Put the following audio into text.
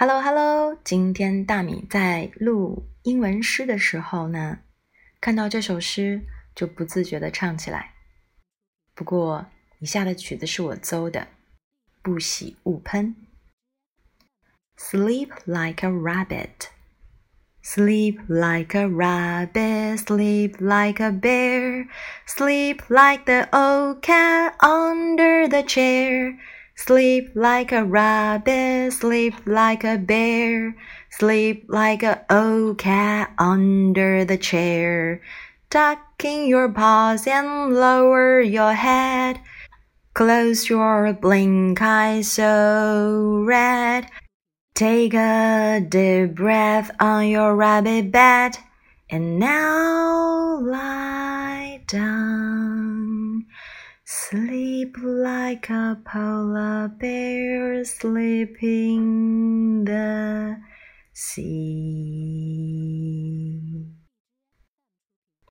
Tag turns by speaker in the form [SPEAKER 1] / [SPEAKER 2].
[SPEAKER 1] Hello Hello，今天大米在录英文诗的时候呢，看到这首诗就不自觉的唱起来。不过以下的曲子是我搜的，不喜勿喷。Sleep like a rabbit, sleep like a rabbit, sleep like a bear, sleep like the old cat under the chair. Sleep like a rabbit, sleep like a bear, sleep like a old cat under the chair. Tuck in your paws and lower your head. Close your blink eyes so red. Take a deep breath on your rabbit bed. And now lie down. Sleep like a polar bear sleeping the sea.